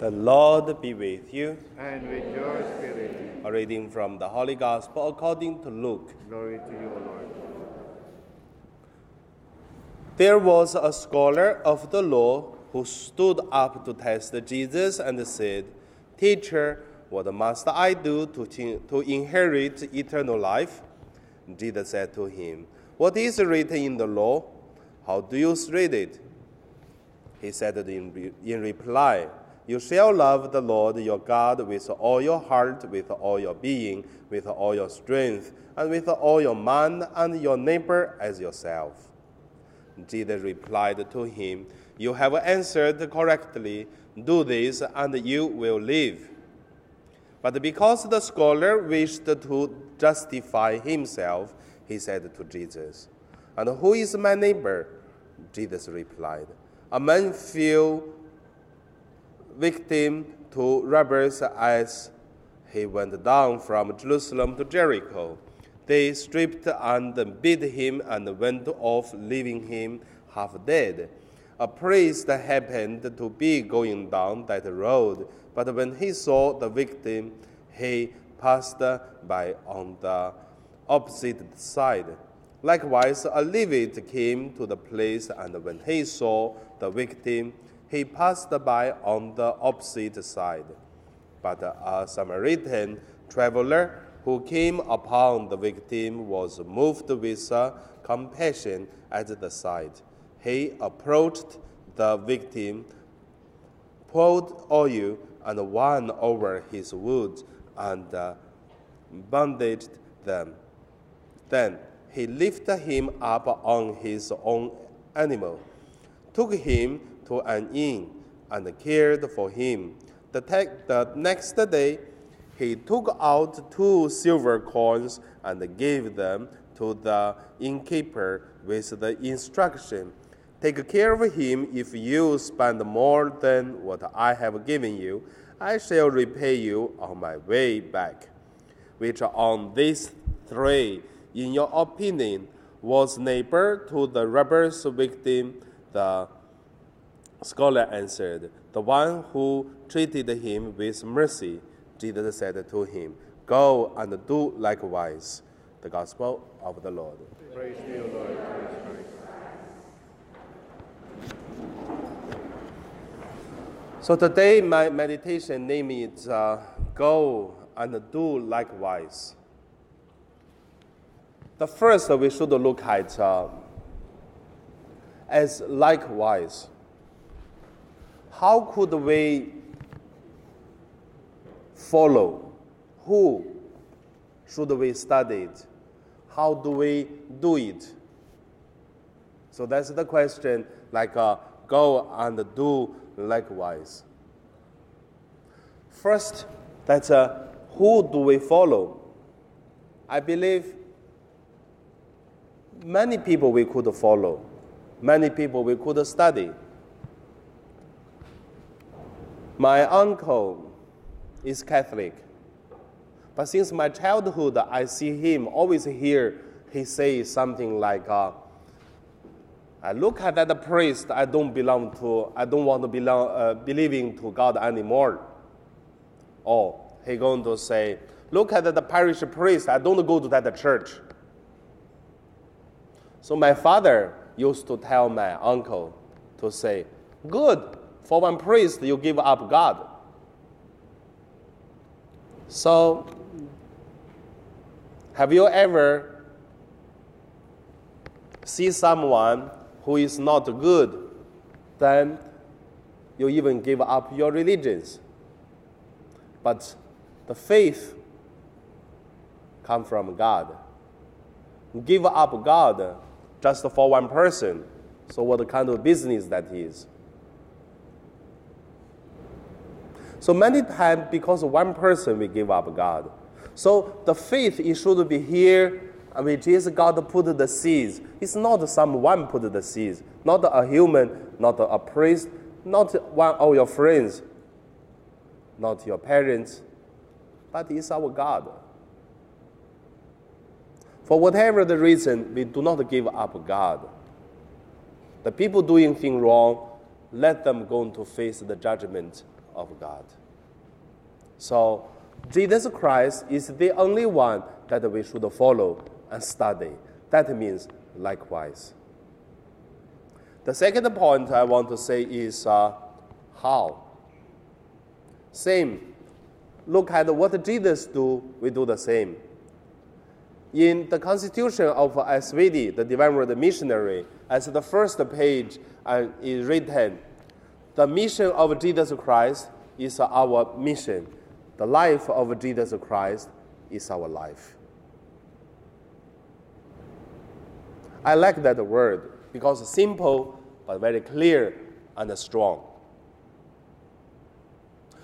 The Lord be with you. and with your spirit. A reading from the Holy Gospel according to Luke. Glory to you, O Lord. There was a scholar of the law who stood up to test Jesus and said, Teacher, what must I do to, to inherit eternal life? Jesus said to him, What is written in the law? How do you read it? He said in, re- in reply, You shall love the Lord your God with all your heart, with all your being, with all your strength, and with all your mind, and your neighbor as yourself. Jesus replied to him, You have answered correctly. Do this, and you will live. But because the scholar wished to justify himself, he said to Jesus, And who is my neighbor? Jesus replied, A man fell victim to robbers as he went down from Jerusalem to Jericho. They stripped and beat him and went off, leaving him half dead. A priest happened to be going down that road, but when he saw the victim, he passed by on the opposite side. Likewise, a Levite came to the place, and when he saw the victim, he passed by on the opposite side. But a Samaritan traveler who came upon the victim was moved with compassion at the sight. He approached the victim, poured oil and wine over his wounds, and uh, bandaged them. Then he lifted him up on his own animal, took him to an inn, and cared for him. The, te- the next day, he took out two silver coins and gave them to the innkeeper with the instruction Take care of him. If you spend more than what I have given you, I shall repay you on my way back. Which on these three, in your opinion, was neighbor to the robber's victim? The scholar answered, The one who treated him with mercy. Jesus said to him, Go and do likewise. The Gospel of the Lord. Praise to you, Lord. So today, my meditation name is uh, Go and Do Likewise. The first we should look at uh, as likewise. How could we follow? Who should we study it? How do we do it? So that's the question, like uh, go and do likewise. First, that's uh, who do we follow? I believe many people we could follow, many people we could study. My uncle is Catholic, but since my childhood, I see him always hear he say something like, uh, I look at that priest, I don't belong to, I don't want to belong, uh, believing to God anymore. Or he going to say, look at the parish priest, I don't go to that church. So my father used to tell my uncle to say, good, for one priest you give up God. So, have you ever see someone who is not good, then you even give up your religions. But the faith come from God. Give up God just for one person. So what kind of business that is? So many times because of one person we give up God. So the faith it should be here which is God put the seeds. It's not someone put the seeds, not a human, not a priest, not one of your friends, not your parents, but it's our God. For whatever the reason, we do not give up God. The people doing things wrong, let them go to face the judgment of God. So, Jesus Christ is the only one that we should follow and study. That means likewise. The second point I want to say is uh, how. Same. Look at what Jesus do, we do the same. In the constitution of SVD, the Divine Word Missionary, as the first page uh, is written, the mission of Jesus Christ is our mission. The life of Jesus Christ is our life. I like that word because it's simple but very clear and strong.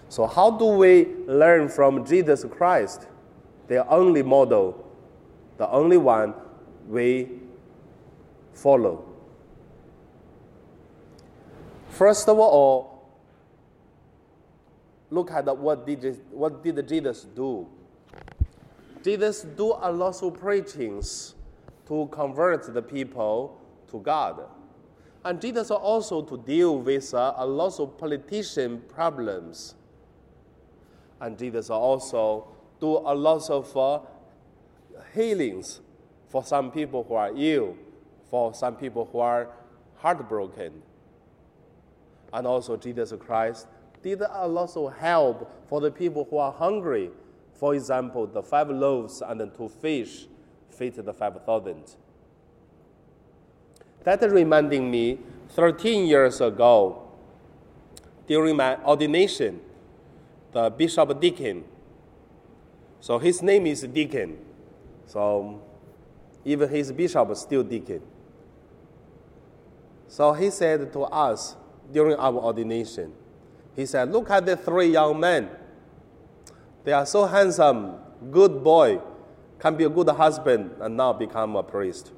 So, how do we learn from Jesus Christ, the only model, the only one we follow? First of all, look at what did, what did Jesus do? Jesus do a lot of preachings to convert the people to God. And Jesus also to deal with uh, a lot of politician problems. And Jesus also do a lot of uh, healings for some people who are ill, for some people who are heartbroken and also Jesus Christ did a lot of help for the people who are hungry. For example, the five loaves and the two fish feed the 5,000. That reminding me, 13 years ago, during my ordination, the Bishop Deacon, so his name is Deacon, so even his bishop is still Deacon. So he said to us, during our ordination. He said, Look at the three young men. They are so handsome, good boy, can be a good husband, and now become a priest.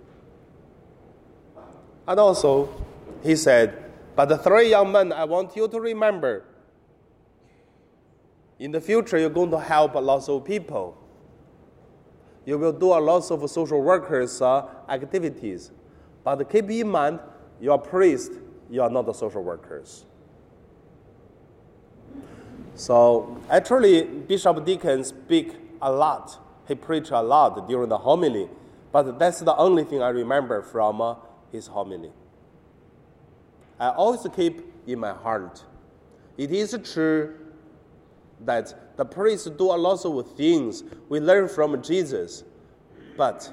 And also, he said, But the three young men, I want you to remember in the future, you're going to help a lot of people. You will do a lot of social workers' uh, activities. But keep in mind, you're a priest you are not the social workers. So actually, Bishop Deacon speak a lot. He preached a lot during the homily, but that's the only thing I remember from uh, his homily. I always keep in my heart. It is true that the priests do a lot of things we learn from Jesus, but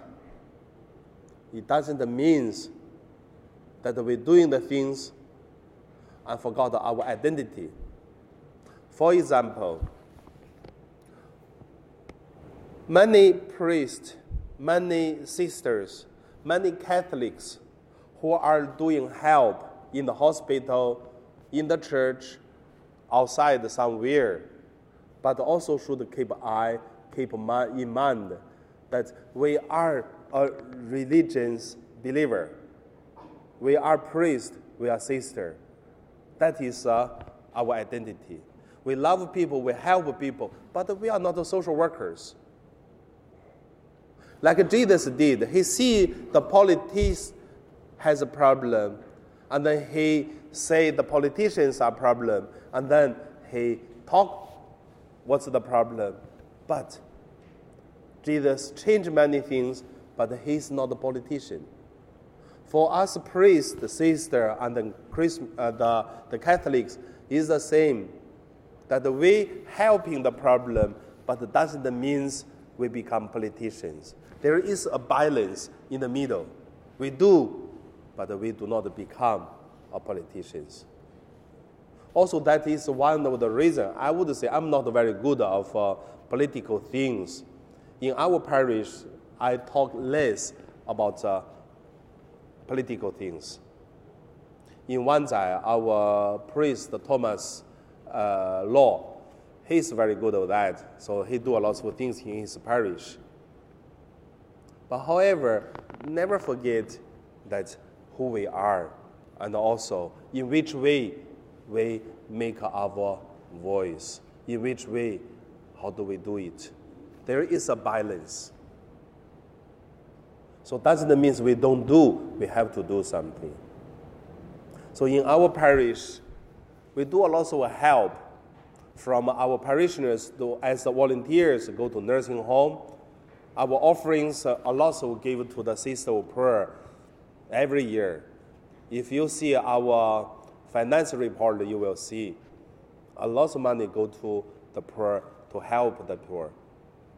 it doesn't mean that we're doing the things and forgot our identity. For example, many priests, many sisters, many Catholics who are doing help in the hospital, in the church, outside somewhere, but also should keep eye, keep in mind that we are a religious believer we are priest, we are sister. That is uh, our identity. We love people, we help people, but we are not social workers. Like Jesus did, he see the politics has a problem, and then he say the politicians are problem, and then he talk what's the problem. But Jesus changed many things, but he's not a politician. For us priests, the sister, and the, Christ, uh, the, the Catholics is the same. That we helping the problem, but doesn't mean we become politicians. There is a balance in the middle. We do, but we do not become a politicians. Also, that is one of the reasons I would say I'm not very good of uh, political things. In our parish, I talk less about uh, political things. In Wan Chai, our priest Thomas uh, Law, he's very good at that. So he do a lot of things in his parish. But however, never forget that who we are and also in which way we make our voice, in which way, how do we do it. There is a balance. So doesn't mean we don't do, we have to do something. So in our parish, We do a lot of help from our parishioners to, as volunteers go to nursing home. Our offerings uh, a lot we give to the Sister of Prayer every year. If you see our financial report, you will see a lot of money go to the poor to help the poor.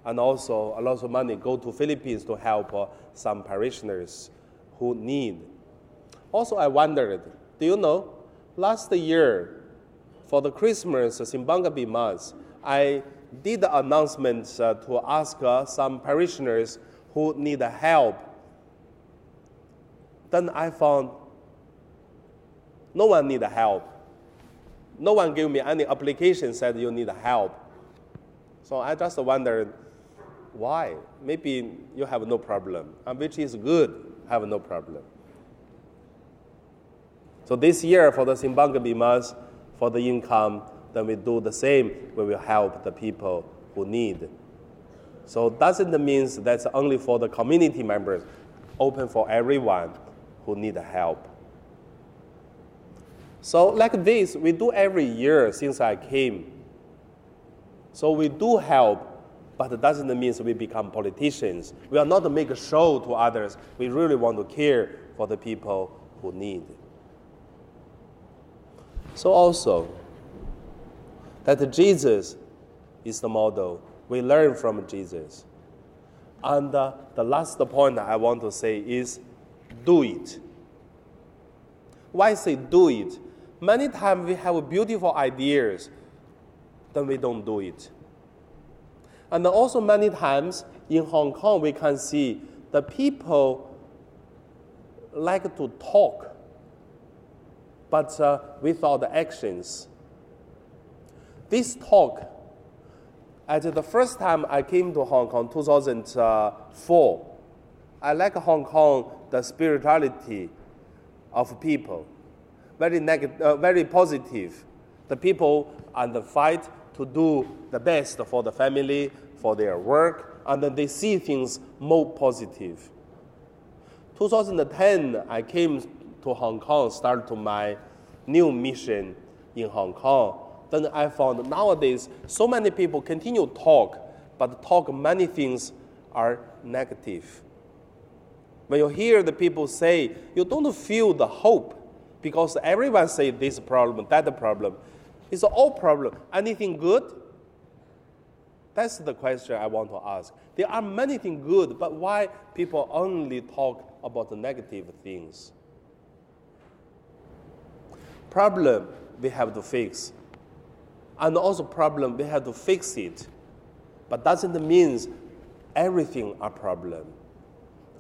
And also a lot of money go to Philippines to help uh, some parishioners who need. Also, I wondered, do you know, last year for the Christmas Simbanga Mass, I did the announcement uh, to ask uh, some parishioners who need help. Then I found no one need help. No one gave me any application said you need help. So I just wondered why. Maybe you have no problem, and which is good, have no problem. So this year for the Simbang Gabi Mass, for the income, then we do the same. We will help the people who need. So doesn't mean that's only for the community members, open for everyone who need help. So like this, we do every year since I came. So we do help, but it doesn't mean we become politicians. We are not to make a show to others. We really want to care for the people who need. So also, that Jesus is the model. We learn from Jesus. And uh, the last point I want to say is do it. Why say do it? Many times we have beautiful ideas, then we don't do it. And also, many times in Hong Kong, we can see the people like to talk, but uh, without the actions. This talk, at the first time I came to Hong Kong, 2004, I like Hong Kong, the spirituality of people very, negative, uh, very positive. The people and the fight to do the best for the family, for their work, and then they see things more positive. 2010, I came to Hong Kong, started my new mission in Hong Kong. Then I found nowadays so many people continue to talk, but talk many things are negative. When you hear the people say, you don't feel the hope because everyone say this problem, that problem. It's all problem. Anything good? That's the question I want to ask. There are many things good, but why people only talk about the negative things? Problem we have to fix. And also problem we have to fix it. But doesn't mean everything a problem.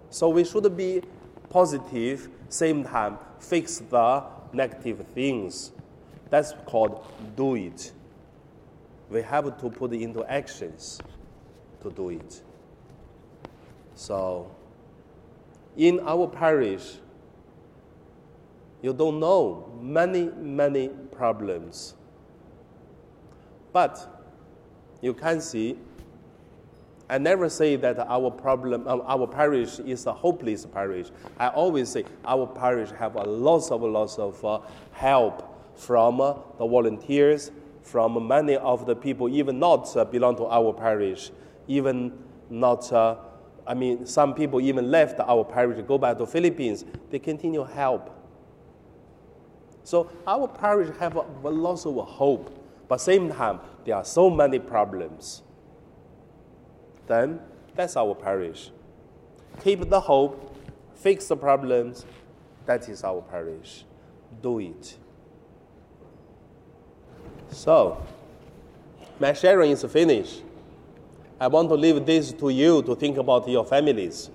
So we should be positive, same time fix the negative things. That's called do it. We have to put into actions to do it. So, in our parish, you don't know many, many problems. But you can see I never say that our problem, uh, our parish is a hopeless parish. I always say our parish have a lots of lots of uh, help from uh, the volunteers, from many of the people, even not uh, belong to our parish, even not. Uh, I mean, some people even left our parish to go back to Philippines. They continue help. So our parish have a, a lots of hope, but same time there are so many problems then that's our parish. Keep the hope, fix the problems, that is our parish. Do it. So, my sharing is finished. I want to leave this to you to think about your families.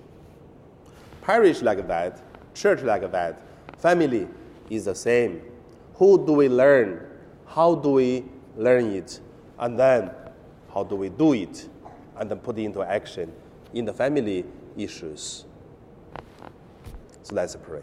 Parish like that, church like that, family is the same. Who do we learn? How do we learn it? And then, how do we do it? and then put it into action in the family issues. So let's pray.